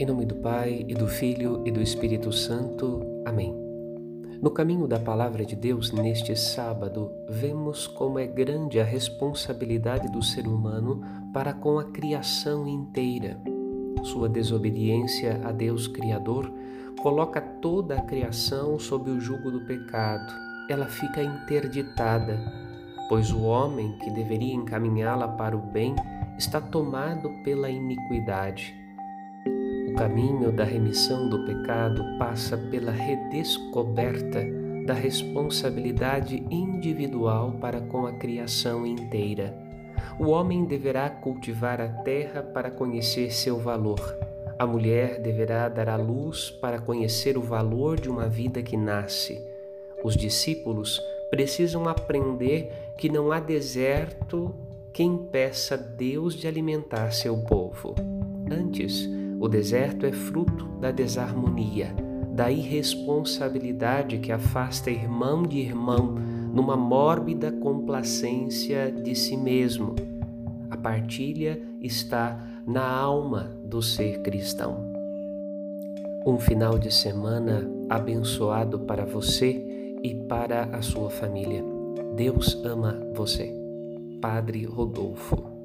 Em nome do Pai, e do Filho e do Espírito Santo. Amém. No caminho da Palavra de Deus, neste sábado, vemos como é grande a responsabilidade do ser humano para com a criação inteira. Sua desobediência a Deus Criador coloca toda a criação sob o jugo do pecado. Ela fica interditada, pois o homem que deveria encaminhá-la para o bem está tomado pela iniquidade caminho da remissão do pecado passa pela redescoberta da responsabilidade individual para com a criação inteira. O homem deverá cultivar a terra para conhecer seu valor. A mulher deverá dar à luz para conhecer o valor de uma vida que nasce. Os discípulos precisam aprender que não há deserto que impeça Deus de alimentar seu povo. Antes, o deserto é fruto da desarmonia, da irresponsabilidade que afasta irmão de irmão numa mórbida complacência de si mesmo. A partilha está na alma do ser cristão. Um final de semana abençoado para você e para a sua família. Deus ama você. Padre Rodolfo.